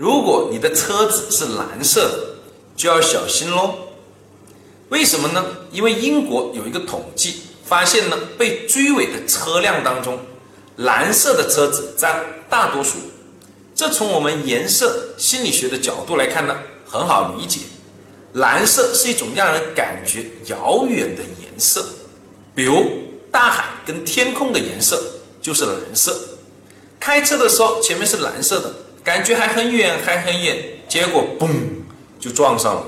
如果你的车子是蓝色的，就要小心喽。为什么呢？因为英国有一个统计，发现呢被追尾的车辆当中，蓝色的车子占大多数。这从我们颜色心理学的角度来看呢，很好理解。蓝色是一种让人感觉遥远的颜色，比如大海跟天空的颜色就是蓝色。开车的时候前面是蓝色的，感觉还很远还很远，结果嘣就撞上了。